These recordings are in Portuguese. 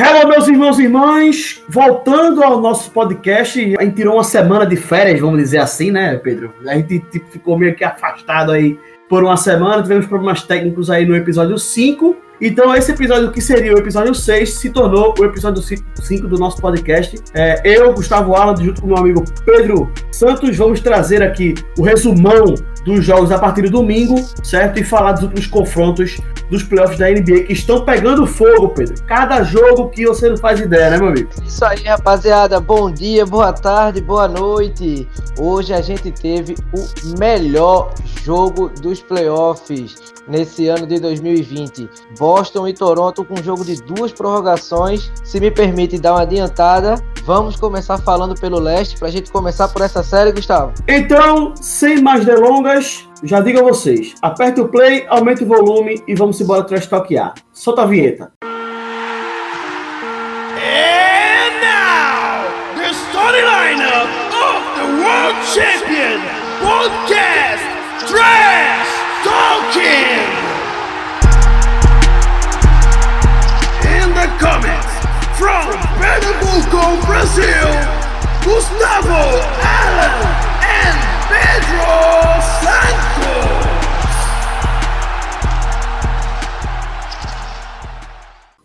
Hello, meus irmãos e irmãs! Voltando ao nosso podcast, a gente tirou uma semana de férias, vamos dizer assim, né, Pedro? A gente tipo, ficou meio que afastado aí por uma semana, tivemos problemas técnicos aí no episódio 5. Então, esse episódio que seria o episódio 6 se tornou o episódio 5 do nosso podcast. É, eu, Gustavo Alan, junto com meu amigo Pedro Santos, vamos trazer aqui o resumão dos jogos a partir do domingo, certo? E falar dos últimos confrontos dos playoffs da NBA que estão pegando fogo, Pedro. Cada jogo que você não faz ideia, né, meu amigo? Isso aí, rapaziada. Bom dia, boa tarde, boa noite. Hoje a gente teve o melhor jogo dos playoffs nesse ano de 2020. Boston e Toronto com um jogo de duas prorrogações. Se me permite dar uma adiantada, vamos começar falando pelo leste para a gente começar por essa série, Gustavo. Então, sem mais delongas, já digo a vocês: aperte o play, aumente o volume e vamos embora trash talkear. Solta a vinheta. And now, the starting lineup of the World Champion Podcast Trash Talking! In the comments, from Pernambuco, Brazil, Gustavo Allen Pedro Santos!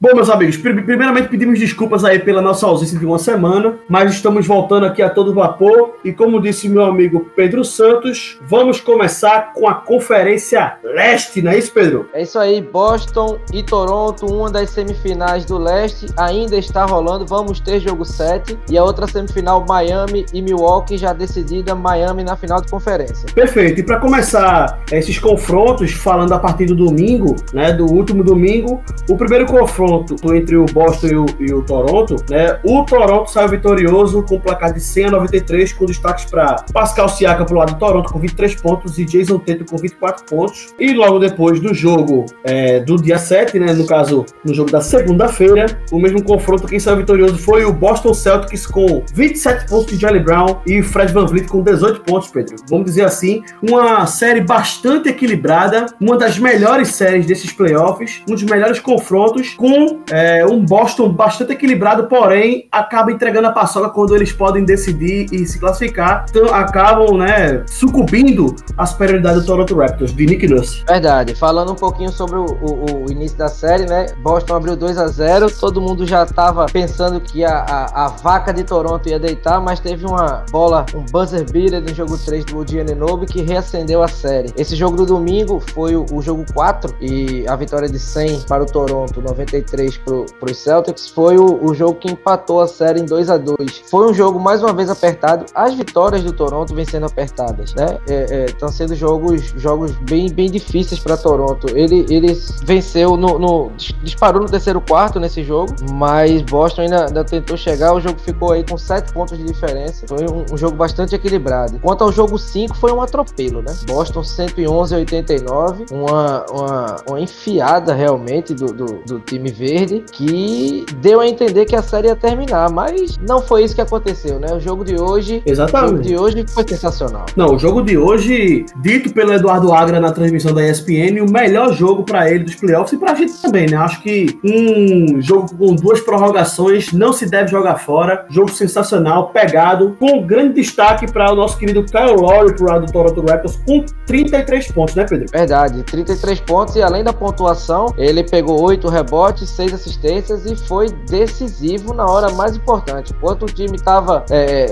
Bom, meus amigos, pri- primeiramente pedimos desculpas aí pela nossa ausência de uma semana, mas estamos voltando aqui a todo vapor e como disse meu amigo Pedro Santos, vamos começar com a Conferência Leste, não é isso, Pedro? É isso aí, Boston e Toronto, uma das semifinais do leste ainda está rolando. Vamos ter jogo 7 e a outra semifinal Miami e Milwaukee já decidida, Miami na final de conferência. Perfeito. E para começar esses confrontos, falando a partir do domingo, né, do último domingo, o primeiro confronto entre o Boston e o, e o Toronto, né, o Toronto saiu vitorioso com placar de 100 a 93, com destaques para Pascal Siakam pro lado do Toronto com 23 pontos e Jason Tatum com 24 pontos. E logo depois do jogo é, do dia 7, né, no caso, no jogo da segunda-feira, o mesmo confronto, quem saiu vitorioso foi o Boston Celtics com 27 pontos de Jalen Brown e Fred Van Vliet com 18 pontos, Pedro. Vamos dizer assim, uma série bastante equilibrada, uma das melhores séries desses playoffs, um dos melhores confrontos, com é, um Boston bastante equilibrado, porém acaba entregando a paçoca quando eles podem decidir e se classificar, então acabam, né, sucumbindo à superioridade do Toronto Raptors, de Nick Nurse. Verdade. Falando um pouquinho sobre o, o- o início da série, né? Boston abriu 2 a 0 todo mundo já estava pensando que a, a, a vaca de Toronto ia deitar, mas teve uma bola, um buzzer beater no jogo 3 do Giannobi que reacendeu a série. Esse jogo do domingo foi o, o jogo 4 e a vitória de 100 para o Toronto, 93 para os Celtics, foi o, o jogo que empatou a série em 2 a 2 Foi um jogo mais uma vez apertado. As vitórias do Toronto vêm sendo apertadas, né? Estão sendo jogos, jogos bem, bem difíceis para Toronto. Ele, ele venceu no, no- dis- disparou no terceiro quarto nesse jogo, mas Boston ainda, ainda tentou chegar. O jogo ficou aí com 7 pontos de diferença. Foi um, um jogo bastante equilibrado. Quanto ao jogo 5, foi um atropelo, né? Boston 111 a 89, uma, uma, uma enfiada realmente do, do, do time verde que deu a entender que a série ia terminar, mas não foi isso que aconteceu, né? O jogo de hoje, o jogo Exatamente. de hoje foi sensacional. Não, o jogo de hoje, dito pelo Eduardo Agra na transmissão da ESPN, o melhor jogo pra ele dos playoffs e pra gente também, né? Acho que um jogo com duas prorrogações não se deve jogar fora. Jogo sensacional, pegado, com grande destaque para o nosso querido Kyle Lowry pro lado do Toronto Raptors com 33 pontos, né, Pedro? Verdade, 33 pontos e além da pontuação, ele pegou 8 rebotes, 6 assistências e foi decisivo na hora mais importante. Enquanto o time estava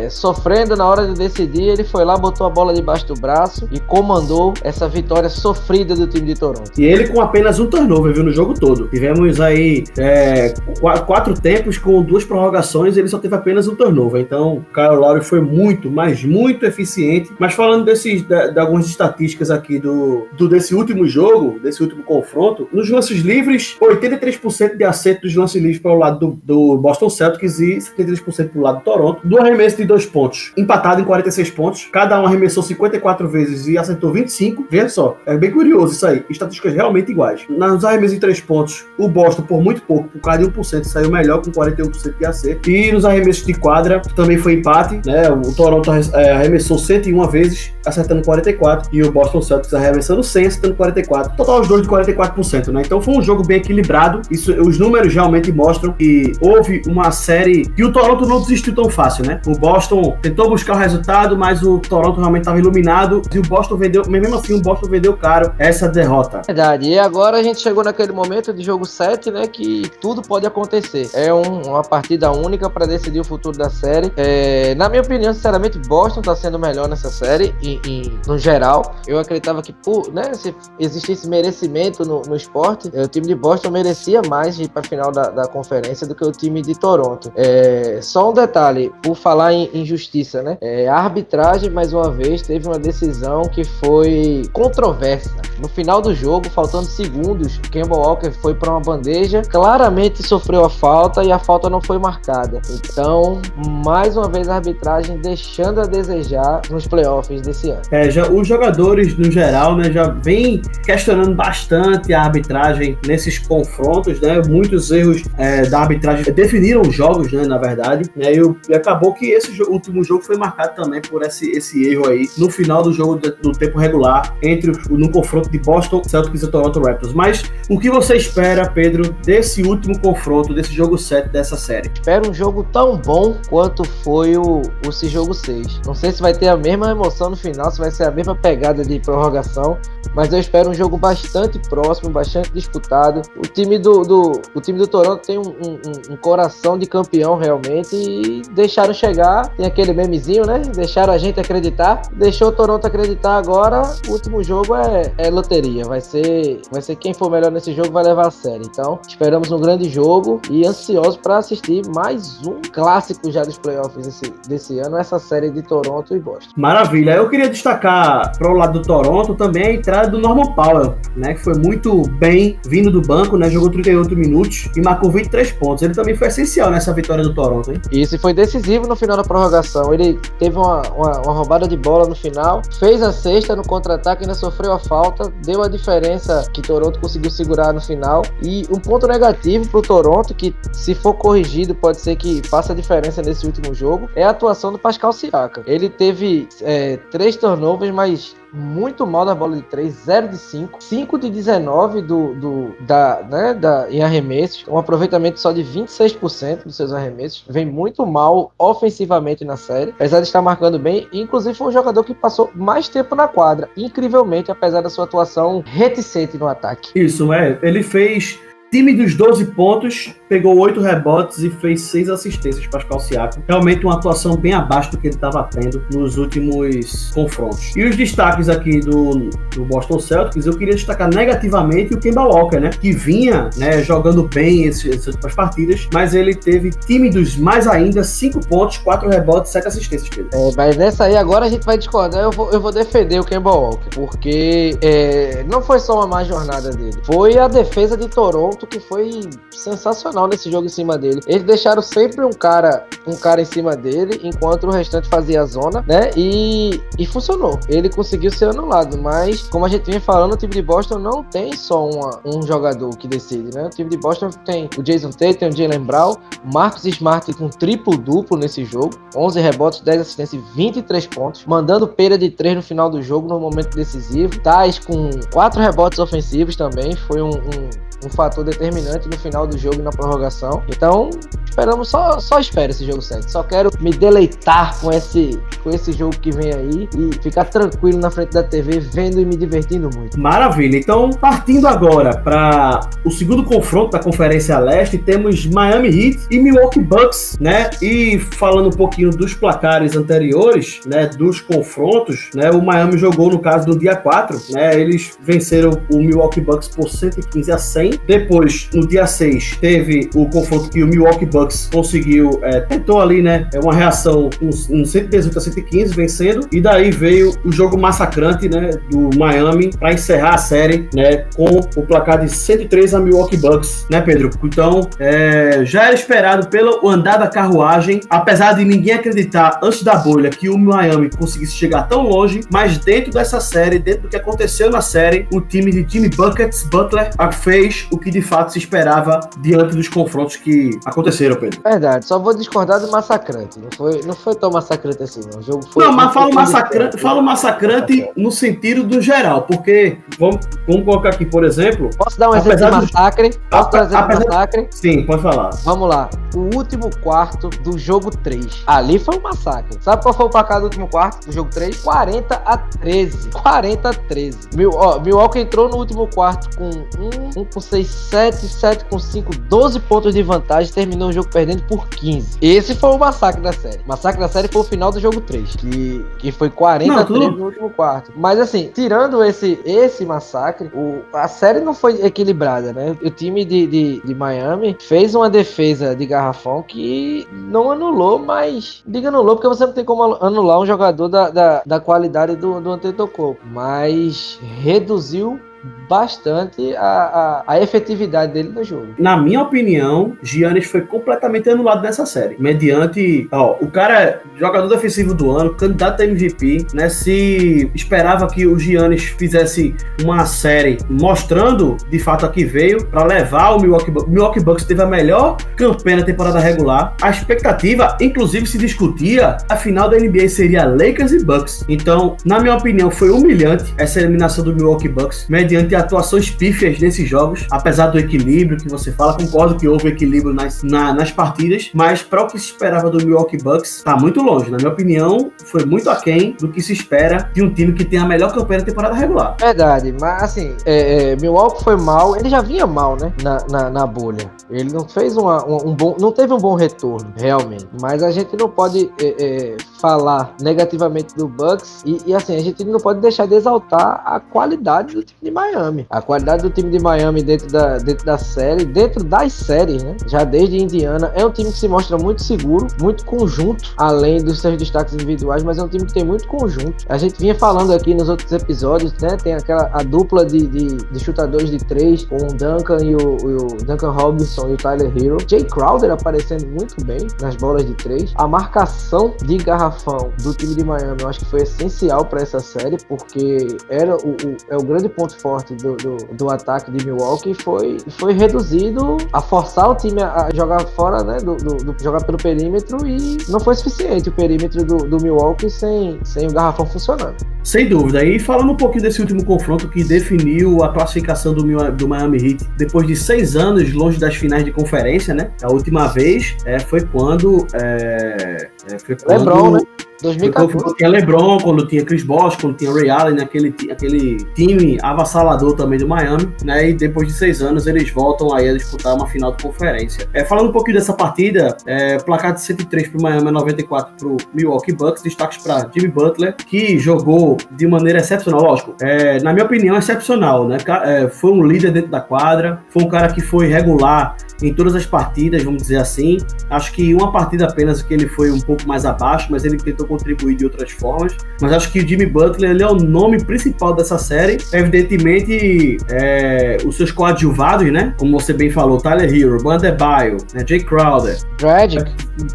sofrendo na hora de decidir, ele foi lá, botou a bola debaixo do braço e comandou essa vitória sofrida do time de Toronto. E ele com apenas um turnover, viu, no jogo todo. Tivemos aí é, qu- quatro tempos com duas prorrogações, ele só teve apenas um turnover. Então, o Kyle Lowry foi muito, mas muito eficiente. Mas falando desses, da- de, algumas estatísticas aqui do, do desse último jogo, desse último confronto, nos lances livres, 83% de acerto dos lances livres para o lado do, do Boston Celtics e 73% para o lado do Toronto. Do arremesso de dois pontos, empatado em 46 pontos. Cada um arremessou 54 vezes e acertou 25. Veja só, é bem curioso isso aí. Estatísticas realmente iguais. Nos arremessos de três pontos, o Boston, por muito pouco, por de 1%, saiu melhor com 41% de acerto. E nos arremessos de quadra, também foi empate, né? O Toronto é, arremessou 101 vezes acertando 44 e o Boston Celtics arremessando 100, acertando 44. Total os dois de 44%, né? Então foi um jogo bem equilibrado. Isso, os números realmente mostram que houve uma série que o Toronto não desistiu tão fácil, né? O Boston tentou buscar o resultado, mas o Toronto realmente estava iluminado e o Boston vendeu, mesmo assim o Boston vendeu caro essa derrota. Verdade. E agora a gente chegou naquele momento de jogo 7, né, que tudo pode acontecer. É um, uma partida única para decidir o futuro da série. É, na minha opinião, sinceramente, Boston está sendo melhor nessa série, e, e, no geral. Eu acreditava que, por, né, se existisse merecimento no, no esporte, é, o time de Boston merecia mais ir para a final da, da, conferência do que o time de Toronto. É, só um detalhe, por falar em injustiça, né? É, a arbitragem, mais uma vez, teve uma decisão que foi controversa. No final do jogo, faltando segundos, Kemba Walker foi para uma bandeja, claramente sofreu a falta e a falta não foi marcada. Então, mais uma vez a arbitragem deixando a desejar nos playoffs desse ano. É, já, os jogadores no geral, né, já vem questionando bastante a arbitragem nesses confrontos, né? Muitos erros é, da arbitragem definiram os jogos, né, na verdade, né? E, acabou que esse último jogo foi marcado também por esse, esse erro aí no final do jogo do, do tempo regular entre o, no confronto de Boston Celtics e Toronto Raptors. Mas o que você espera, Pedro, desse último confronto, desse jogo 7 dessa série? Espero um jogo tão bom quanto foi o, esse jogo 6. Não sei se vai ter a mesma emoção no final, se vai ser a mesma pegada de prorrogação, mas eu espero um jogo bastante próximo, bastante disputado. O time do, do o time do Toronto tem um, um, um coração de campeão realmente e deixaram chegar. Tem aquele memezinho, né? Deixaram a gente acreditar. Deixou o Toronto acreditar agora. O último jogo é, é loteria. Vai ser, vai ser quem for melhor nesse jogo vai levar a série. Então, esperamos um grande jogo e ansioso para assistir mais um clássico já dos playoffs desse, desse ano, essa série de Toronto e Boston. Maravilha. Eu queria destacar para o lado do Toronto também a entrada do Norman Powell, né, que foi muito bem vindo do banco, né, jogou 38 minutos e marcou 23 pontos. Ele também foi essencial nessa vitória do Toronto, hein? Isso, e foi decisivo no final da prorrogação. Ele teve uma, uma, uma roubada de bola no final, fez a sexta no contra-ataque, ainda sofreu a falta, deu a diferença que Toronto conseguiu segurar no final. E um ponto negativo para o Toronto, que se for corrigido, pode ser que faça a diferença nesse último jogo, é a atuação do Pascal Siakam. Ele teve é, três turnovers, mas muito mal na bola de 3, 0 de 5, 5 de 19 do, do, da, né, da, em arremessos, um aproveitamento só de 26% dos seus arremessos, vem muito mal ofensivamente na série, apesar de estar marcando bem, inclusive foi um jogador que passou mais tempo na quadra, incrivelmente, apesar da sua atuação reticente no ataque. Isso, é, ele fez Time dos 12 pontos, pegou 8 rebotes e fez 6 assistências para Pascal Siakam. Realmente uma atuação bem abaixo do que ele estava tendo nos últimos confrontos. E os destaques aqui do, do Boston Celtics, eu queria destacar negativamente o Kemba Walker, né? Que vinha né, jogando bem essas últimas partidas, mas ele teve time dos mais ainda, 5 pontos, 4 rebotes, 7 assistências. É, mas nessa aí agora a gente vai discordar, eu vou, eu vou defender o Kemba Walker, porque é, não foi só uma má jornada dele, foi a defesa de Toronto que foi sensacional nesse jogo em cima dele. Eles deixaram sempre um cara, um cara em cima dele, enquanto o restante fazia a zona, né? E, e funcionou. Ele conseguiu ser anulado, mas como a gente vem falando, o time de Boston não tem só uma, um jogador que decide, né? O time de Boston tem o Jason Tate, tem o Jalen Brown, Marcos Smart com triplo duplo nesse jogo, 11 rebotes, 10 assistências e 23 pontos, mandando pera de 3 no final do jogo no momento decisivo. Tais com 4 rebotes ofensivos também, foi um, um um fator determinante no final do jogo e na prorrogação. Então, esperamos só, só espero esse jogo 7. Só quero me deleitar com esse, com esse jogo que vem aí e ficar tranquilo na frente da TV, vendo e me divertindo muito. Maravilha. Então, partindo agora para o segundo confronto da Conferência Leste, temos Miami Heat e Milwaukee Bucks, né? E falando um pouquinho dos placares anteriores, né, dos confrontos, né? O Miami jogou no caso do dia 4, né? Eles venceram o Milwaukee Bucks por 115 a 100 depois, no dia 6, teve o confronto que o Milwaukee Bucks conseguiu, é, tentou ali, né? É uma reação um, um 118 a 115, vencendo. E daí veio o jogo massacrante, né? Do Miami para encerrar a série, né? Com o placar de 103 a Milwaukee Bucks, né, Pedro? Então, é, já era esperado pelo andar da carruagem, apesar de ninguém acreditar antes da bolha que o Miami conseguisse chegar tão longe, mas dentro dessa série, dentro do que aconteceu na série, o time de Jimmy Buckets Butler fez o que de fato se esperava diante dos confrontos que aconteceram. Pedro. Verdade, só vou discordar do massacrante. Não foi, não foi tão massacrante assim, não. O jogo foi. Não, mas fala massacrante, fala massacrante no sentido do geral, porque vamos, vamos colocar aqui, por exemplo. Posso dar um exemplo de massacre? Do... Posso dar um massacre? Sim, pode falar. Vamos lá. O último quarto do jogo 3. Ali foi um massacre. Sabe qual foi o placar do último quarto do jogo 3? 40 a 13. 40 a 13. Mil, ó, Milwaukee entrou no último quarto com 1, 1 com 6, 7, 7 com 5, 12 pontos de vantagem. Terminou o jogo perdendo por 15. Esse foi o massacre da série. O massacre da série foi o final do jogo 3. Que, que foi 40 a 13 no último quarto. Mas assim, tirando esse, esse massacre, o, a série não foi equilibrada, né? O time de, de, de Miami fez uma defesa de garrafão que não anulou, mas. Diga anulou, porque você não tem como anular um jogador da, da, da qualidade do, do Antetokounmpo. Mas reduziu bastante a, a, a, efetividade dele no jogo. Na minha opinião, Giannis foi completamente anulado nessa série. Mediante, ó, o cara é jogador defensivo do ano, candidato a MVP, né? Se esperava que o Giannis fizesse uma série mostrando de fato a que veio para levar o Milwaukee Bucks. Milwaukee Bucks teve a melhor campanha na temporada regular. A expectativa, inclusive, se discutia a final da NBA seria Lakers e Bucks. Então, na minha opinião, foi humilhante essa eliminação do Milwaukee Bucks. Mediante mediante atuações pífias nesses jogos, apesar do equilíbrio que você fala, concordo que houve equilíbrio nas, na, nas partidas, mas para o que se esperava do Milwaukee Bucks, tá muito longe. Na minha opinião, foi muito aquém do que se espera de um time que tem a melhor campanha da temporada regular. Verdade, mas assim, é, é, Milwaukee foi mal, ele já vinha mal, né, na, na, na bolha. Ele não fez uma, um, um, bom, não teve um bom retorno, realmente. Mas a gente não pode é, é, falar negativamente do Bucks e, e, assim, a gente não pode deixar de exaltar a qualidade do time de Miami. A qualidade do time de Miami dentro da, dentro da série, dentro das séries, né? Já desde Indiana, é um time que se mostra muito seguro, muito conjunto, além dos seus destaques individuais, mas é um time que tem muito conjunto. A gente vinha falando aqui nos outros episódios, né? Tem aquela a dupla de, de, de chutadores de três, com o Duncan e o, o Duncan Robinson e o Tyler Hero. Jay Crowder aparecendo muito bem nas bolas de três. A marcação de garrafão do time de Miami, eu acho que foi essencial para essa série, porque era o, o, é o grande ponto forte forte do, do, do, ataque de Milwaukee foi, foi reduzido a forçar o time a, jogar fora, né? Do, do, do, jogar pelo perímetro e não foi suficiente o perímetro do, do Milwaukee sem, sem o garrafão funcionando. Sem dúvida. E falando um pouquinho desse último confronto que definiu a classificação do, do Miami Heat depois de seis anos longe das finais de conferência, né? A última vez é, foi quando. É, é, foi quando LeBron, né? 2014. Quando tinha LeBron, quando tinha Chris Bosh, quando tinha Ray Allen, aquele, aquele time avassalador também do Miami, né? E depois de seis anos eles voltam aí a disputar uma final de conferência. É, falando um pouquinho dessa partida, é, placar de 103 para o Miami, 94 para o Milwaukee Bucks, destaques para Jimmy Butler, que jogou de maneira excepcional, lógico, é, na minha opinião, excepcional, né? É, foi um líder dentro da quadra, foi um cara que foi regular em todas as partidas, vamos dizer assim. Acho que uma partida apenas que ele foi um pouco mais abaixo, mas ele tentou contribuir de outras formas. Mas acho que o Jimmy Butler ele é o nome principal dessa série. Evidentemente, é, os seus coadjuvados, né? Como você bem falou, Tyler Hero, Bandebaio, né? Jay Crowder. Dragic.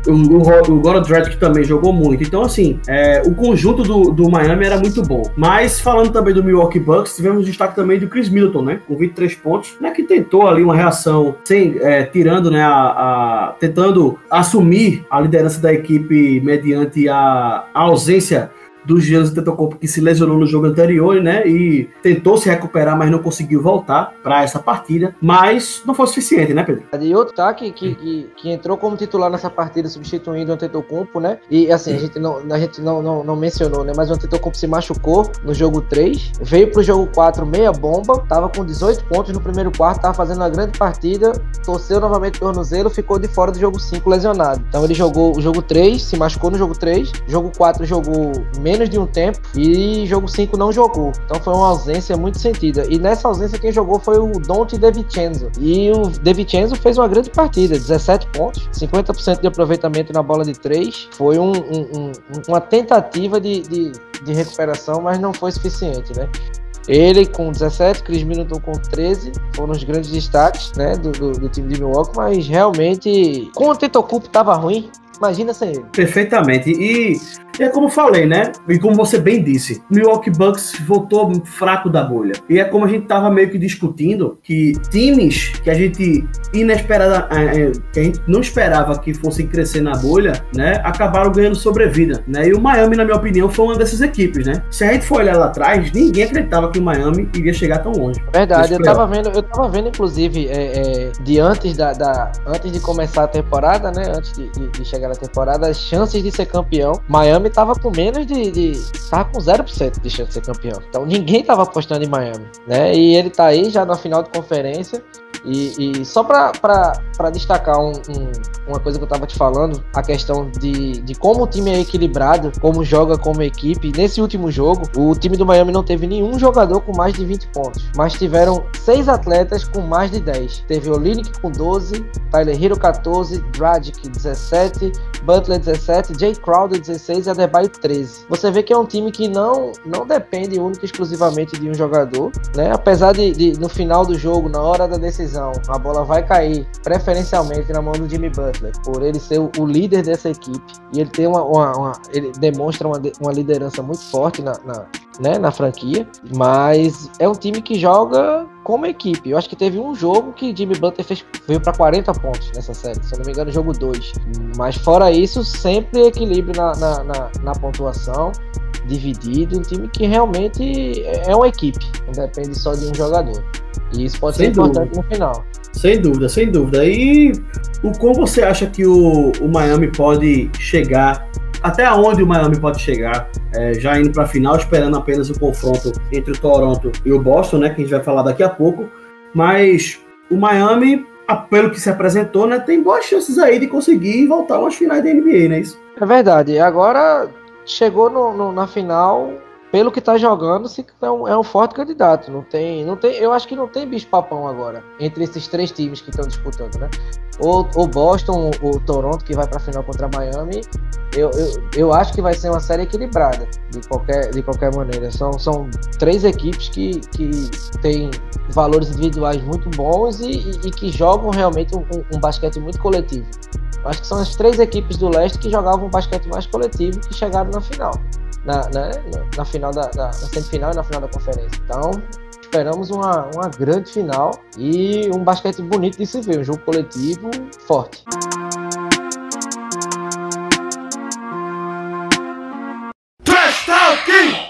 O, o, o Goran Dragic também jogou muito. Então, assim, é, o conjunto do, do Miami era muito bom. Mas, falando também do Milwaukee Bucks, tivemos destaque também do Chris Middleton, né? Com 23 pontos, né? Que tentou ali uma reação sem... É, tirando, né, a, a, tentando assumir a liderança da equipe mediante a, a ausência do Giannis Antetokounmpo que se lesionou no jogo anterior, né? E tentou se recuperar, mas não conseguiu voltar para essa partida. Mas não foi suficiente, né, Pedro? E outro tá que, que, que, entrou como titular nessa partida, substituindo o Antetokounmpo, né? E assim, a gente não, a gente não, não, não mencionou, né? Mas o Antetokounmpo se machucou no jogo 3, veio pro jogo 4 meia bomba, tava com 18 pontos no primeiro quarto, tava fazendo uma grande partida, torceu novamente o tornozelo, ficou de fora do jogo 5 lesionado. Então ele jogou o jogo 3, se machucou no jogo 3, jogo 4 jogou meia menos de um tempo e jogo 5 não jogou. Então foi uma ausência muito sentida. E nessa ausência quem jogou foi o Dante De Vincenzo. E o De Vincenzo fez uma grande partida, 17 pontos, 50% de aproveitamento na bola de 3. Foi um, um, um, uma tentativa de, de, de recuperação, mas não foi suficiente, né? Ele com 17, Chris Middleton com 13, foram os grandes destaques né, do, do, do time de Milwaukee, mas realmente, com o Tetocupo tava ruim, Imagina sem ele. Perfeitamente. E é como falei, né? E como você bem disse, Milwaukee Bucks voltou fraco da bolha. E é como a gente tava meio que discutindo que times que a gente inesperada, é, é, que a gente não esperava que fossem crescer na bolha, né? Acabaram ganhando sobrevida, né? E o Miami, na minha opinião, foi uma dessas equipes, né? Se a gente for olhar lá atrás, ninguém acreditava que o Miami iria chegar tão longe. Verdade, eu tava vendo, eu tava vendo, inclusive, é, é, de antes da, da, antes de começar a temporada, né? Antes de, de, de chegar na temporada, as chances de ser campeão. Miami Miami tava com menos de, de. tava com 0% de chance de ser campeão. Então ninguém tava apostando em Miami, né? E ele tá aí já na final de conferência. E, e só para destacar um, um, uma coisa que eu estava te falando, a questão de, de como o time é equilibrado, como joga como equipe. Nesse último jogo, o time do Miami não teve nenhum jogador com mais de 20 pontos, mas tiveram seis atletas com mais de 10. Teve Olinick com 12, Tyler Hero 14, Dragic 17, Butler 17, Jay Crowder 16 e Adebayo 13. Você vê que é um time que não, não depende única e exclusivamente de um jogador, né? Apesar de, de no final do jogo, na hora da decisão, decisão, a bola vai cair preferencialmente na mão do Jimmy Butler, por ele ser o, líder dessa equipe. E ele tem uma, uma, uma ele demonstra uma, uma liderança muito forte na, na, né, na franquia, mas é um time que joga como equipe. Eu acho que teve um jogo que Jimmy Butler fez, veio para 40 pontos nessa série, se eu não me engano, jogo 2. Mas fora isso, sempre equilíbrio na, na, na, na pontuação dividido, um time que realmente é uma equipe, não depende só de um jogador. E isso pode sem ser dúvida. importante no final. Sem dúvida, sem dúvida. E o como você acha que o, o Miami pode chegar? Até onde o Miami pode chegar? É, já indo para a final, esperando apenas o confronto entre o Toronto e o Boston, né? Que a gente vai falar daqui a pouco. Mas o Miami, pelo que se apresentou, né, tem boas chances aí de conseguir voltar umas finais da NBA, né? Isso? É verdade. Agora chegou no, no, na final pelo que tá jogando, é um, é um forte candidato. Não tem, não tem, eu acho que não tem bicho papão agora entre esses três times que estão disputando, né? O, o Boston, o, o Toronto que vai para a final contra Miami, eu, eu, eu acho que vai ser uma série equilibrada de qualquer, de qualquer maneira. São, são três equipes que, que têm valores individuais muito bons e, e, e que jogam realmente um, um, basquete muito coletivo. Acho que são as três equipes do leste que jogavam basquete mais coletivo que chegaram na final na, né, na, na final da, da na semifinal e na final da conferência. Então, esperamos uma, uma grande final e um basquete bonito de se ver, um jogo coletivo forte.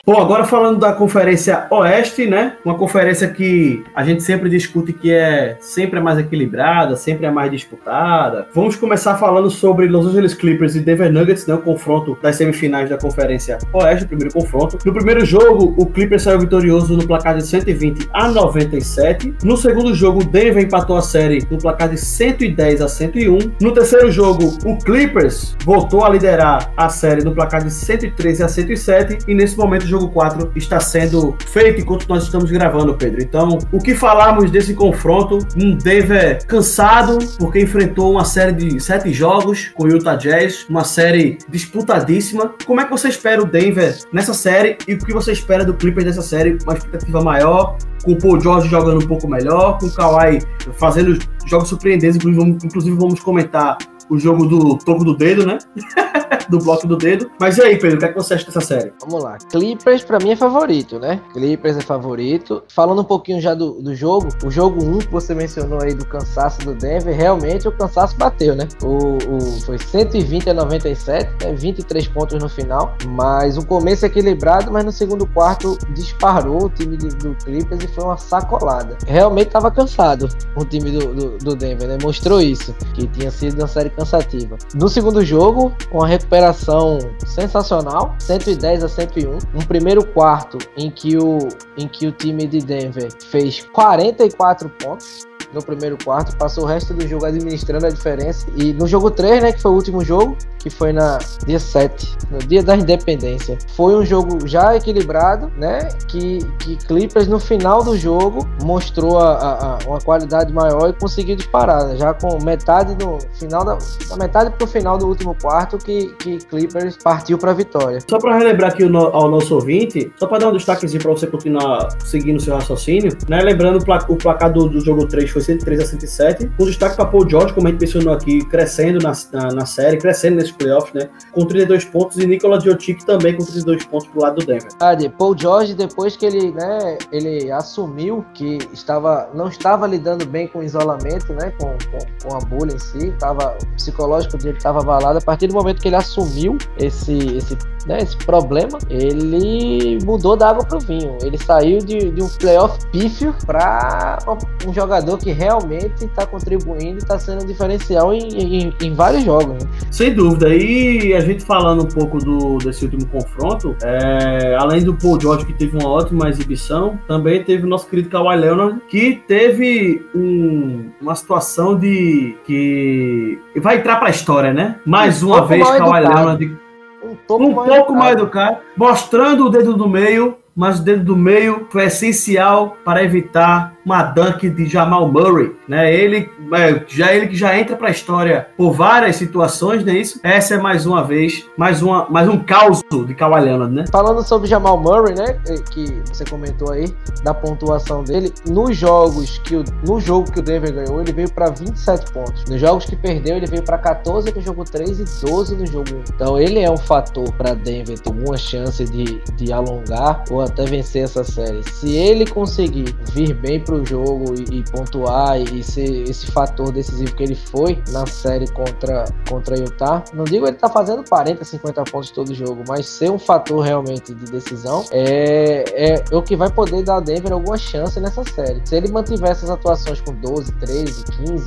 Bom, agora falando da Conferência Oeste, né? Uma conferência que a gente sempre discute que é sempre mais equilibrada, sempre é mais disputada. Vamos começar falando sobre Los Angeles Clippers e Denver Nuggets, né? O confronto das semifinais da Conferência Oeste, o primeiro confronto. No primeiro jogo, o Clippers saiu vitorioso no placar de 120 a 97. No segundo jogo, o Denver empatou a série no placar de 110 a 101. No terceiro jogo, o Clippers voltou a liderar a série no placar de 113 a 107 e nesse momento o jogo 4 está sendo feito enquanto nós estamos gravando, Pedro. Então, o que falarmos desse confronto? Um Denver cansado, porque enfrentou uma série de sete jogos com o Utah Jazz, uma série disputadíssima. Como é que você espera o Denver nessa série e o que você espera do Clippers nessa série? Uma expectativa maior, com o Paul George jogando um pouco melhor, com o Kawhi fazendo jogos surpreendentes, inclusive vamos, inclusive vamos comentar o jogo do toco do dedo, né? do bloco do dedo. Mas e aí, Pedro, o que, é que você acha dessa série? Vamos lá. Clippers, pra mim, é favorito, né? Clippers é favorito. Falando um pouquinho já do, do jogo, o jogo 1 que você mencionou aí do cansaço do Denver, realmente o cansaço bateu, né? O, o, foi 120 a 97, né? 23 pontos no final. Mas o começo equilibrado, mas no segundo quarto disparou o time de, do Clippers e foi uma sacolada. Realmente tava cansado o time do, do, do Denver, né? Mostrou isso, que tinha sido uma série cansativa. No segundo jogo, com a recuperação recuperação sensacional, 110 a 101. Um primeiro quarto em que o, em que o time de Denver fez 44 pontos no primeiro quarto, passou o resto do jogo administrando a diferença. E no jogo 3, né, que foi o último jogo, que foi na dia 7, no dia da independência, foi um jogo já equilibrado, né, que, que Clippers no final do jogo mostrou a, a, a uma qualidade maior e conseguiu disparar, né, já com metade do final da, da metade pro final do último quarto que, que Clippers partiu para vitória. Só para relembrar aqui no, ao nosso ouvinte, só para dar um destaquezinho para você continuar seguindo o seu raciocínio, né, lembrando o placar do, do jogo 3 foi 103 a 107. Com destaque para Paul George, como a gente mencionou aqui, crescendo na, na, na série, crescendo nesses playoffs, né? Com 32 pontos, e Nikola Jokic também com 32 pontos pro lado do Denver. Ah, Paul George, depois que ele, né, ele assumiu que estava, não estava lidando bem com o isolamento, né? Com, com, com a bolha em si, tava, o psicológico dele estava abalado. A partir do momento que ele assumiu esse, esse, né, esse problema, ele mudou da água pro vinho. Ele saiu de, de um playoff pífio para um jogador que realmente está contribuindo e está sendo um diferencial em, em, em vários jogos. Né? Sem dúvida. E a gente falando um pouco do, desse último confronto, é, além do Paul George, que teve uma ótima exibição, também teve o nosso querido Kawhi Leonard, que teve um, uma situação de que vai entrar para a história, né? Mais um uma vez Kawhi Leonard um pouco, um mais, pouco mais educado, mostrando o dedo do meio, mas o dedo do meio foi essencial para evitar uma dunk de Jamal Murray, né? Ele é, já ele que já entra para a história por várias situações, não é isso? Essa é mais uma vez mais uma mais um caos de Kawhi Leonard, né? Falando sobre Jamal Murray, né, que você comentou aí da pontuação dele, nos jogos que o, no jogo que o Denver ganhou, ele veio para 27 pontos. Nos jogos que perdeu, ele veio para 14 no jogo 3 e 12 no jogo 1. Então ele é um fator para Denver ter uma chance de, de alongar ou até vencer essa série. Se ele conseguir vir bem pro jogo e, e, pontuar e ser esse fator decisivo que ele foi na série contra, contra Utah, não digo ele tá fazendo 40, 50 pontos todo jogo, mas ser um fator realmente de decisão é, é, é o que vai poder dar a Denver alguma chance nessa série. Se ele mantiver essas atuações com 12, 13, 15,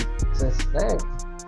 né?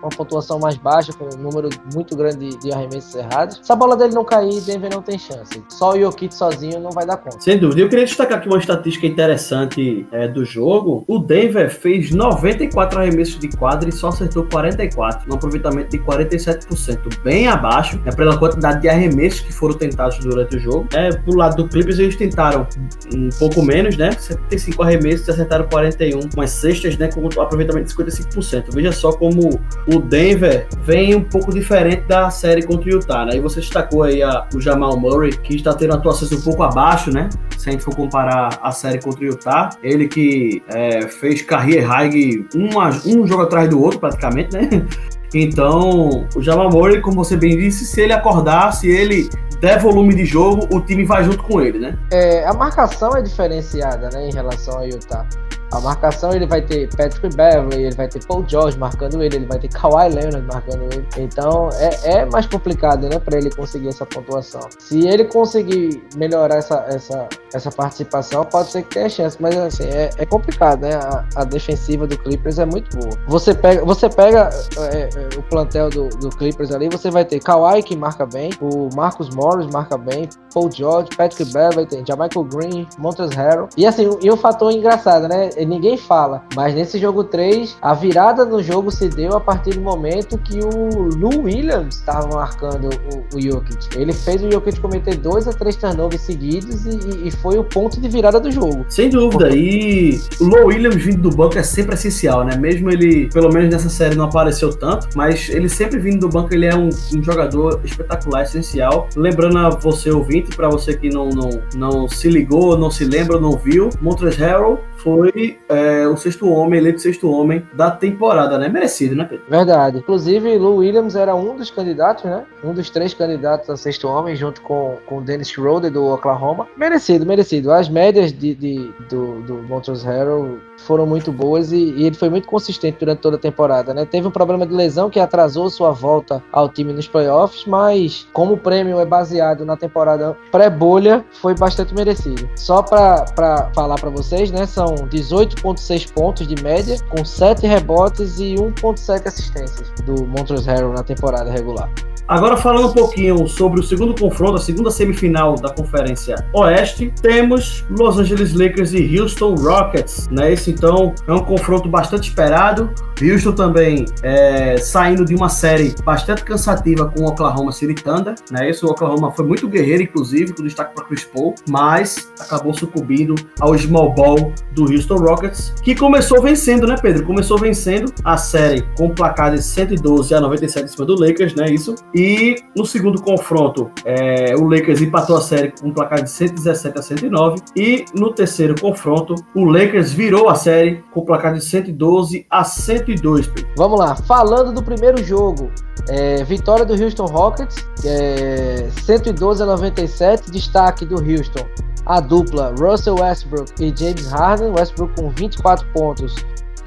Uma pontuação mais baixa, com um número muito grande de arremessos errados. Se a bola dele não cair, Denver não tem chance. Só o Jokic sozinho não vai dar conta. Sem dúvida. Eu queria destacar aqui uma estatística interessante é, do jogo. O Denver fez 94 arremessos de quadra e só acertou 44, um aproveitamento de 47%, bem abaixo né, pela quantidade de arremessos que foram tentados durante o jogo. É, pro lado do Clippers, eles tentaram um pouco menos, né? 75 arremessos e acertaram 41, umas cestas, né? Com um aproveitamento de 55%. Veja só como o Denver vem um pouco diferente da série contra o Utah, né? Você destacou aí a, o Jamal Murray, que está tendo atuações um pouco abaixo, né? Se a gente for comparar a série contra o Utah, ele que é, fez career high um, um jogo atrás do outro, praticamente, né? Então, o Jamal Murray, como você bem disse, se ele acordar, se ele der volume de jogo, o time vai junto com ele, né? É, a marcação é diferenciada, né, em relação ao Utah. A marcação ele vai ter Patrick Beverly, ele vai ter Paul George marcando ele, ele vai ter Kawhi Leonard marcando ele. Então é, é mais complicado, né, para ele conseguir essa pontuação. Se ele conseguir melhorar essa, essa, essa participação, pode ser que tenha chance, mas assim, é, é complicado, né? A, a, defensiva do Clippers é muito boa. Você pega, você pega é, é, o plantel do, do, Clippers ali, você vai ter Kawhi que marca bem, o Marcus Morris marca bem, Paul George, Patrick Beverly, tem Jamichael Green, Montrezl Harrell. E assim, e um fator engraçado, né? ninguém fala. Mas nesse jogo 3, a virada no jogo se deu a partir do momento que o Lou Williams estava marcando o, o Jokic. Ele fez o Jokic cometer dois a três turnovers seguidos e, e foi o ponto de virada do jogo. Sem dúvida. E o Lou Williams vindo do banco é sempre essencial, né? Mesmo ele, pelo menos nessa série, não apareceu tanto, mas ele sempre vindo do banco, ele é um, um jogador espetacular, essencial. Lembrando a você, ouvinte, para você que não, não, não se ligou, não se lembra, não viu, Montrezl Harrell foi é, o sexto homem, eleito sexto homem da temporada, né? Merecido, né, Pedro? Verdade. Inclusive, Lou Williams era um dos candidatos, né? Um dos três candidatos a sexto homem, junto com o Dennis Schroeder do Oklahoma. Merecido, merecido. As médias de, de do, do Montrezl Harrell foram muito boas e, e, ele foi muito consistente durante toda a temporada, né? Teve um problema de lesão que atrasou sua volta ao time nos playoffs, mas como o prêmio é baseado na temporada pré-bolha, foi bastante merecido. Só para falar para vocês, né? São 18,6 pontos de média, com 7 rebotes e 1,7 assistências do Montrezl Harrell na temporada regular. Agora falando um pouquinho sobre o segundo confronto, a segunda semifinal da Conferência Oeste, temos Los Angeles Lakers e Houston Rockets, né? Esse então é um confronto bastante esperado. Houston também é, saindo de uma série bastante cansativa com o Oklahoma City Thunder, né? Esse o Oklahoma foi muito guerreiro, inclusive, com destaque para Chris Paul, mas acabou sucumbindo ao small ball do Houston Rockets, que começou vencendo, né, Pedro? Começou vencendo a série com placar de 112 a 97 em cima do Lakers, né? Isso. E E no segundo confronto, é, o Lakers empatou a série com um placar de 117 a 109. E no terceiro confronto, o Lakers virou a série com um placar de 112 a 102. Pedro. Vamos lá, falando do primeiro jogo, é, vitória do Houston Rockets, é, 112 a 97, destaque do Houston. A dupla Russell Westbrook e James Harden, Westbrook com 24 pontos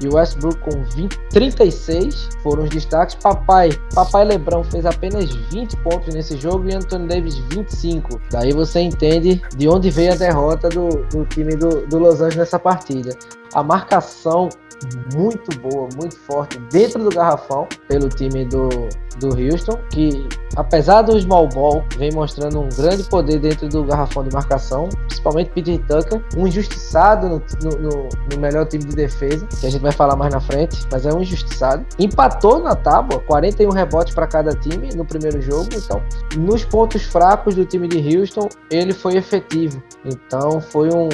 e Westbrook com 20, 36 foram os destaques. Papai, Papai Lebrão fez apenas 20 pontos nesse jogo e Anthony Davis 25. Daí você entende de onde veio a derrota do, do time do, do Los Angeles nessa partida. A marcação muito boa, muito forte dentro do garrafão pelo time do, do Houston, que apesar do small ball, vem mostrando um grande poder dentro do garrafão de marcação, principalmente PJ Tucker, um injustiçado no, no, no, melhor time de defesa, que a gente vai falar mais na frente, mas é um injustiçado. Empatou na tábua, 41 rebotes para cada time no primeiro jogo, então nos pontos fracos do time de Houston, ele foi efetivo. Então foi um,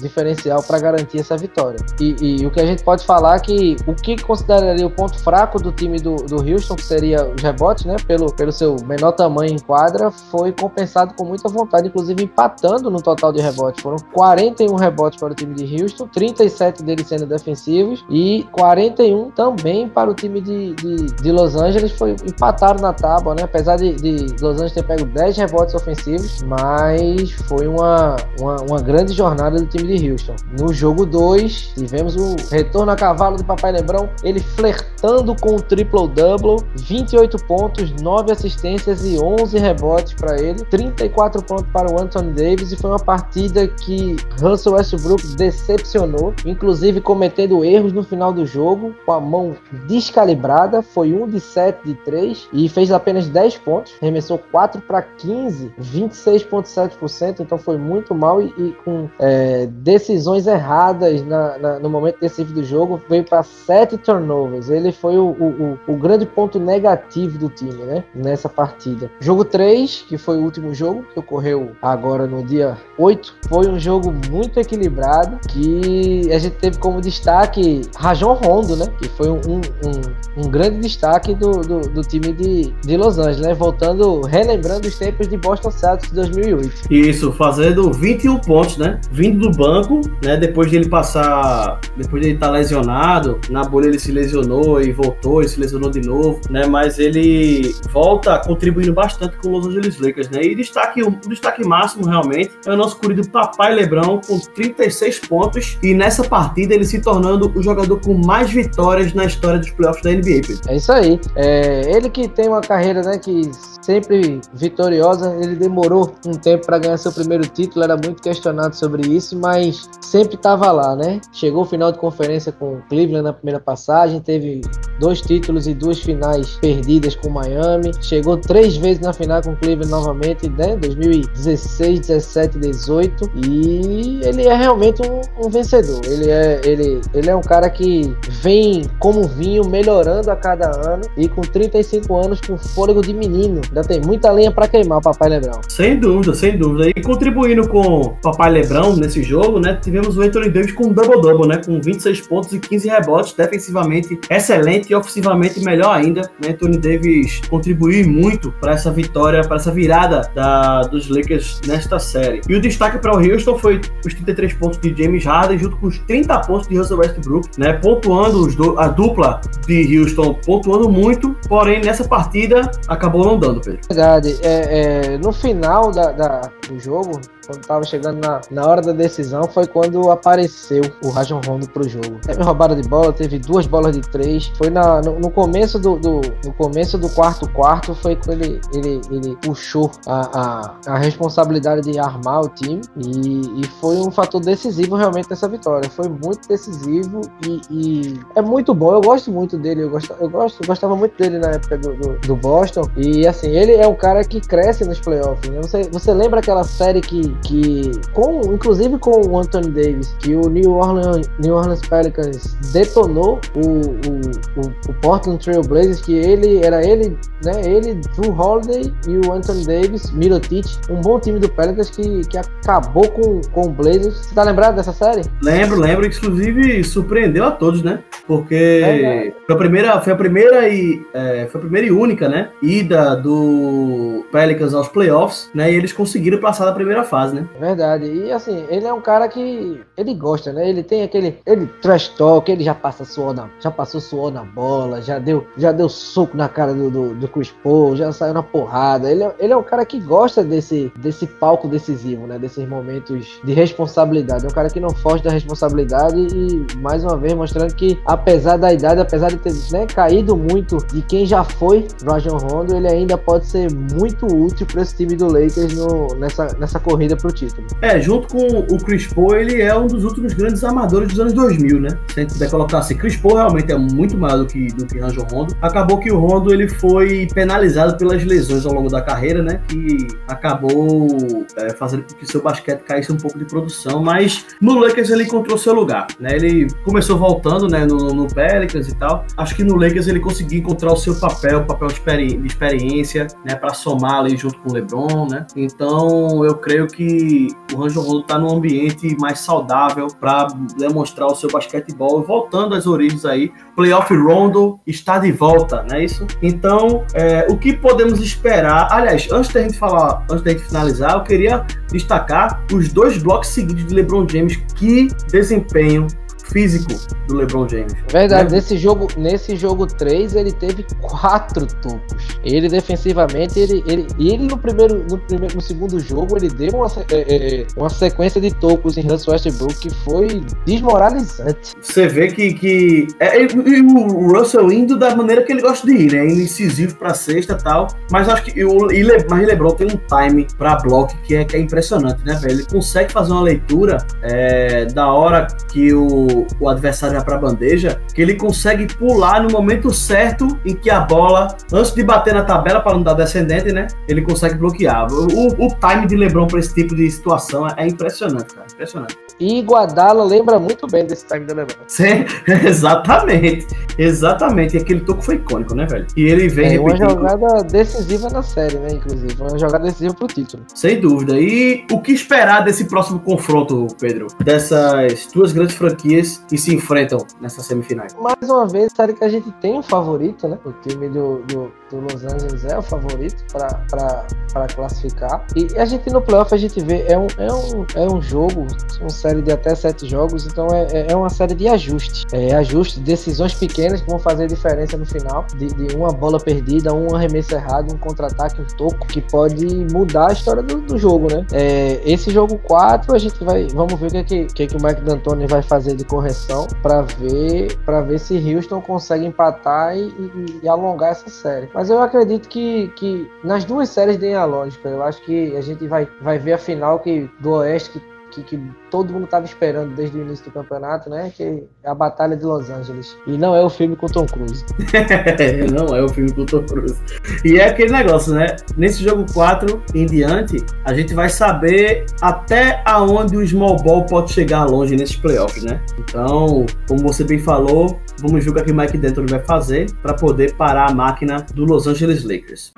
diferencial para garantir essa vitória. E, e, o que a gente pode falar é que o que consideraria o ponto fraco do time do, do Houston, que seria os rebotes, né, pelo, pelo seu menor tamanho em quadra, foi compensado com muita vontade, inclusive empatando no total de rebotes. Foram 41 rebotes para o time de Houston, 37 deles sendo defensivos e 41 também para o time de, de, de Los Angeles. Foi empataram na tábua, né? Apesar de, de Los Angeles ter pego 10 rebotes ofensivos, mas foi uma, uma, uma grande jornada do time de Houston. No jogo 2, tivemos o retorno a cavalo do Papai Lebrão, ele flertando com o triple-double, 28 pontos, 9 assistências e 11 rebotes para ele, 34 pontos para o Anthony Davis e foi uma partida que Russell Westbrook decepcionou, inclusive cometendo erros no final do jogo, com a mão descalibrada, foi 1 de 7 de 3 e fez apenas 10 pontos, arremessou 4 para 15, 26,7%, então foi muito mal e, e com é, decisões erradas na, na, no momento decisivo do jogo, veio para sete turnovers. Ele foi o, o, o, grande ponto negativo do time, né? Nessa partida. Jogo 3, que foi o último jogo, que ocorreu agora no dia 8, foi um jogo muito equilibrado, que a gente teve como destaque Rajon Rondo, né? Que foi um, um, um grande destaque do, do, do, time de, de Los Angeles, né? Voltando, relembrando os tempos de Boston Celtics de 2008. Isso, fazendo 21 pontos, né? Vindo do banco, né? Depois de ele passar, depois de ele estar tá lesionado, na bolha ele se lesionou e voltou, e se lesionou de novo, né? Mas ele volta contribuindo bastante com os Los Angeles Lakers, né? E destaque, o destaque máximo realmente é o nosso querido Papai Lebrão com 36 pontos e nessa partida ele se tornando o jogador com mais vitórias na história dos playoffs da NBA. É isso aí. É, ele que tem uma carreira, né, que sempre vitoriosa. Ele demorou um tempo para ganhar seu primeiro título, era muito questionado sobre isso, mas sempre estava lá, né? Chegou o final de conferência com Cleveland na primeira passagem, teve dois títulos e duas finais perdidas com Miami, chegou três vezes na final com Cleveland novamente, né? 2016, 17, 18 e ele é realmente um, um vencedor. Ele é, ele, ele é um cara que vem como vinho melhorando a cada ano e com 35 anos com fôlego de menino Ainda tem muita lenha para queimar Papai Lebrão. Sem dúvida, sem dúvida. E contribuindo com Papai Lebrão nesse jogo, né? Tivemos o Anthony Davis com um double-double, né? Com 26 pontos e 15 rebotes, defensivamente excelente e ofensivamente melhor ainda. Né? Anthony Davis contribuiu muito para essa vitória, para essa virada da, dos Lakers nesta série. E o destaque para o Houston foi os 33 pontos de James Harden, junto com os 30 pontos de Russell Westbrook, né? Pontuando do, a dupla de Houston, pontuando muito, porém nessa partida acabou não dando. Pedro. Verdade. É, é, no final da, da, do jogo, quando tava chegando na, na hora da decisão, foi quando apareceu o Rajon Rondo pro jogo. Teve roubada de bola, teve duas bolas de três. Foi na, no, no começo do, do, no começo do quarto quarto, foi quando ele, ele, ele puxou a, a, a responsabilidade de armar o time e, e foi um fator decisivo realmente nessa vitória. Foi muito decisivo e, e é muito bom. Eu gosto muito dele, eu, gosto, eu, gosto, gostava muito dele na época do, do, do Boston. E assim, ele é um cara que cresce nos playoffs. Né? Você, você lembra aquela série que que, com, inclusive com o Anthony Davis, que o New Orleans, New Orleans Pelicans detonou o, o, o, o Portland Trail Blazers, que ele ele, era ele, né? Ele, Drew Holiday e o Anthony Davis, Mirotic, um bom time do Pelicans que, que acabou com, com o Blazers. Você tá lembrado dessa série? Lembro, lembro, inclusive surpreendeu a todos, né? Porque é, foi a primeira, foi a primeira e é, foi a primeira e única, né? Ida do Pelicans aos playoffs, né? E eles conseguiram passar da primeira fase, né? Verdade. E assim, ele é um cara que ele gosta, né? Ele tem aquele, ele trash talk, ele já passa suor na, já passou suor na bola, já deu, já deu soco na cara do, do, do Chris Paul, já saiu na porrada. Ele, é, ele é um cara que gosta desse, desse palco decisivo, né? Desses momentos de responsabilidade. É um cara que não foge da responsabilidade e mais uma vez mostrando que apesar da idade, apesar de ter né, caído muito de quem já foi Rajon Rondo, ele ainda pode ser muito útil para esse time do Lakers no, nessa, nessa corrida para o título. É, junto com o Chris Paul, ele é um dos últimos grandes armadores dos anos 2000, né? Se a gente puder colocar assim, Chris Paul realmente é muito maior do que, do que Rajon Rondo. Acabou que o Rondo ele foi penalizado pelas lesões ao longo da carreira, né? Que acabou é, fazendo com que seu basquete caísse um pouco de produção, mas no Lakers ele encontrou seu lugar, né? Ele começou voltando, né, no, no Pelicans e tal. Acho que no Lakers ele conseguiu encontrar o seu papel, o papel de, de experiência, né, para somar ali junto com o LeBron, né? Então, eu creio que o Ranjo Rondo tá num ambiente mais saudável para demonstrar o seu basquetebol, voltando às origens aí. Playoff Rondo está de volta, não é isso? Então, é, o que podemos esperar? Aliás, antes da gente falar, antes da gente finalizar, eu queria destacar os dois blocos seguidos de LeBron James. Que desempenho físico do LeBron James. Verdade, né? nesse jogo, nesse jogo 3 ele teve quatro tocos. Ele defensivamente, ele, ele, ele no primeiro, no primeiro, no segundo jogo ele deu uma, é, é, uma sequência de tocos em Russell Westbrook que foi desmoralizante. Você vê que, que é, e o Russell indo da maneira que ele gosta de ir, né? Indo incisivo pra sexta e tal. Mas acho que o e Le, mas LeBron tem um time pra bloco que é, que é impressionante, né, velho? Ele consegue fazer uma leitura é, da hora que o o, adversário vai para a bandeja, que ele consegue pular no momento certo em que a bola, antes de bater na tabela para não dar descendente, né? Ele consegue bloquear. O, o time de LeBron para esse tipo de situação é impressionante, cara. Impressionante. E Guadala lembra muito bem desse time de LeBron. Sim, exatamente. Exatamente. E aquele toco foi icônico, né, velho? E ele vem é uma jogada decisiva na série, né, inclusive. Uma jogada decisiva pro título. Sem dúvida. E o que esperar desse próximo confronto, Pedro? Dessas duas grandes franquias que se enfrentam nessas semifinais? Mais uma vez, série que a gente tem um favorito, né? O time do, do, do Los Angeles é o favorito para classificar. E a gente no playoff a gente vê, é um, é um, é um jogo, uma série de até sete jogos, então é, é, é uma série de ajuste. É ajuste, decisões pequenas que vão fazer diferença no final, de, de uma bola perdida, um arremesso errado, um contra-ataque, um toco, que pode mudar a história do, do jogo, né? É, esse jogo 4 a gente vai, vamos ver o que, é que, que, é que o Mike D'Antoni vai fazer de correção para ver, ver se Houston consegue empatar e, e, e alongar essa série. Mas mas eu acredito que, que nas duas séries tem a lógica. Eu acho que a gente vai, vai ver a final que, do Oeste que que, que todo mundo estava esperando desde o início do campeonato, né? Que é a Batalha de Los Angeles. E não é o filme com Tom Cruise. não é o filme com Tom Cruise. E é aquele negócio, né? Nesse jogo 4 em diante, a gente vai saber até aonde o small ball pode chegar longe nesses playoffs, né? Então, como você bem falou, vamos ver o que o Mike Denton vai fazer para poder parar a máquina do Los Angeles Lakers.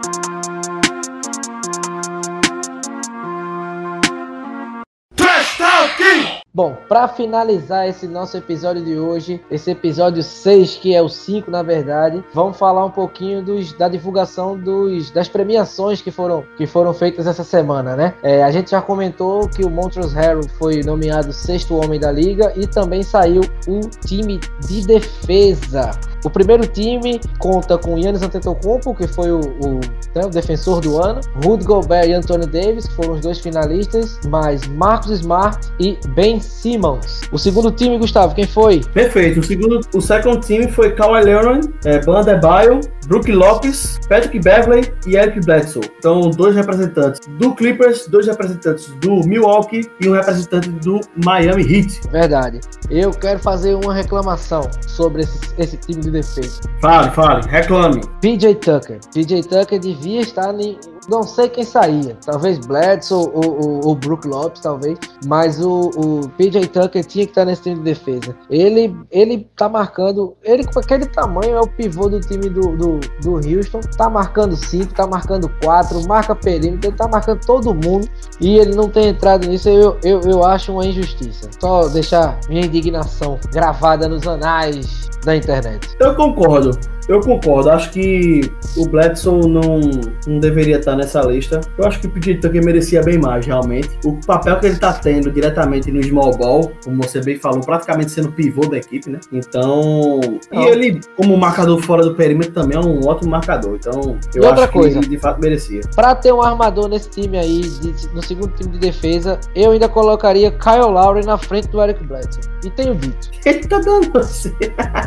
Bom, para finalizar esse nosso episódio de hoje, esse episódio 6, que é o 5 na verdade, vamos falar um pouquinho dos, da divulgação dos, das premiações que foram, que foram feitas essa semana, né? É, a gente já comentou que o Montrose Harrell foi nomeado sexto homem da liga e também saiu o time de defesa. O primeiro time conta com Yannis Antetokounmpo, que foi o, o, né, o defensor do ano, Rudy Gobert e Anthony Davis, que foram os dois finalistas, mais Marcos Smart e Ben Simmons. O segundo time, Gustavo, quem foi? Perfeito. O segundo, o second time foi Kawhi Leonard, é, Banda Debaio, Brook Lopes, Patrick Beverley e Eric Bledsoe. Então, dois representantes do Clippers, dois representantes do Milwaukee e um representante do Miami Heat. Verdade. Eu quero fazer uma reclamação sobre esse, esse time de defesa. Fale, fale, reclame. PJ Tucker. PJ Tucker devia estar em não sei quem saía. Talvez Bledsoe ou, ou, ou Brook Lopes, talvez. Mas o, o PJ Tucker tinha que estar nesse time de defesa. Ele, ele tá marcando. Ele com aquele tamanho é o pivô do time do, do, do Houston. Tá marcando 5, tá marcando 4, marca perímetro, ele tá marcando todo mundo. E ele não tem entrado nisso, eu, eu, eu acho uma injustiça. Só deixar minha indignação gravada nos anais da internet. Eu concordo. Eu concordo, acho que o Bledsoe não, não deveria estar nessa lista. Eu acho que o PJ Tucker merecia bem mais, realmente. O papel que ele está tendo diretamente no small ball, como você bem falou, praticamente sendo pivô da equipe, né? Então. Não. E ele, como marcador fora do perímetro, também é um ótimo marcador. Então, eu e acho coisa, que de fato merecia. Para ter um armador nesse time aí, de, no segundo time de defesa, eu ainda colocaria Kyle Lowry na frente do Eric Bledsoe. E tenho dito. Ele tá dando você.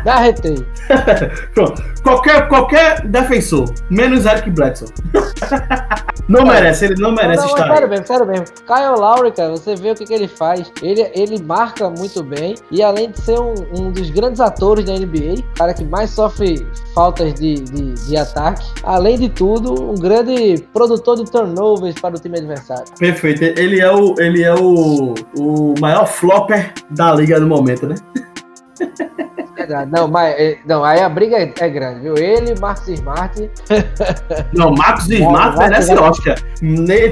Me arretei. Pronto. Qualquer, qualquer defensor, menos Eric Bledsoe. não merece, ele não merece não, não, estar. Sério mesmo, sério mesmo. Kyle Lowry, cara, você vê o que, que ele faz. Ele, ele marca muito bem e além de ser um, um dos grandes atores da NBA, cara que mais sofre faltas de, de, de, ataque, além de tudo, um grande produtor de turnovers para o time adversário. Perfeito. Ele é o, ele é o, o maior flopper da liga no momento, né? Não, mas é, não, aí a briga é, é grande, viu? Ele, Marcos Smart. Não, Marcos Smart não, merece Oscar.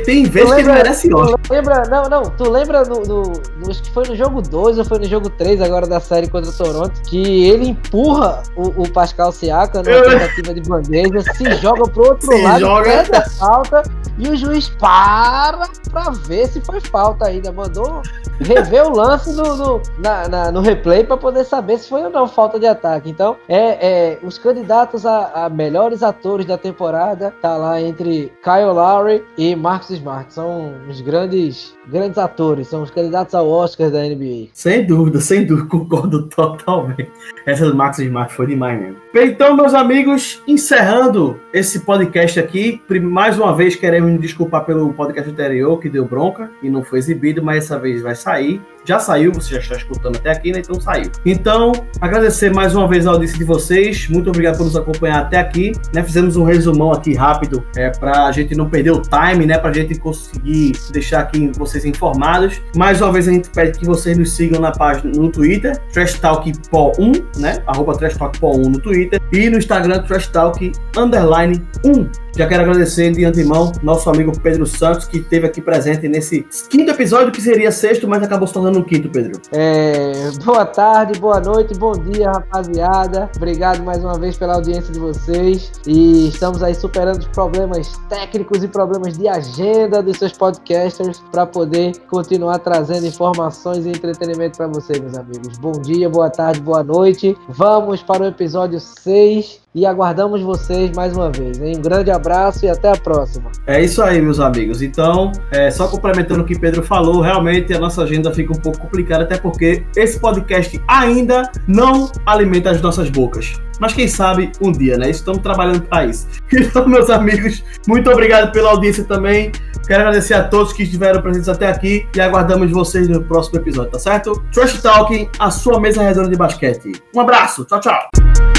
Tem vezes que ele merece Oscar. Lembra, não, não, tu lembra no, no, no, acho que foi no jogo 2 ou foi no jogo 3 agora da série contra o Toronto, que ele empurra o, o Pascal Siaka na tentativa de bandeja, se joga pro outro se lado, joga. perde a falta e o juiz para pra ver se foi falta ainda. Mandou rever o lance no, no, na, na, no replay pra poder saber se foi ou não falta de ataque. Então, é, é os candidatos a, a, melhores atores da temporada tá lá entre Kyle Lowry e Marcus Smart. São os grandes, grandes atores, são os candidatos ao Oscar da NBA. Sem dúvida, sem dúvida, concordo totalmente. Essa do Marcus Smart foi demais mesmo. Então, meus amigos, encerrando esse podcast aqui, mais uma vez queremos me desculpar pelo podcast anterior que deu bronca e não foi exibido, mas essa vez vai sair já saiu, você já está escutando até aqui, né? Então saiu. Então, agradecer mais uma vez a audiência de vocês. Muito obrigado por nos acompanhar até aqui. Né? Fizemos um resumão aqui rápido é, para a gente não perder o time, né? Para a gente conseguir deixar aqui vocês informados. Mais uma vez a gente pede que vocês nos sigam na página no Twitter, Trash Talk 1, né? Arroba Trash Talk 1 no Twitter e no Instagram Trash Talk underline 1. Já quero agradecer de antemão nosso amigo Pedro Santos, que esteve aqui presente nesse quinto episódio, que seria sexto, mas acabou se tornando um quinto, Pedro. É, boa tarde, boa noite, bom dia, rapaziada. Obrigado mais uma vez pela audiência de vocês. E estamos aí superando os problemas técnicos e problemas de agenda dos seus podcasters para poder continuar trazendo informações e entretenimento para vocês, meus amigos. Bom dia, boa tarde, boa noite. Vamos para o episódio 6 e aguardamos vocês mais uma vez. Hein? Um grande abraço e até a próxima. É isso aí, meus amigos. Então, é, só complementando o que Pedro falou, realmente a nossa agenda fica um pouco complicada, até porque esse podcast ainda não alimenta as nossas bocas. Mas quem sabe um dia, né? Estamos trabalhando para isso. Então, meus amigos, muito obrigado pela audiência também. Quero agradecer a todos que estiveram presentes até aqui e aguardamos vocês no próximo episódio, tá certo? Trash Talking, a sua mesa redonda de basquete. Um abraço, tchau, tchau.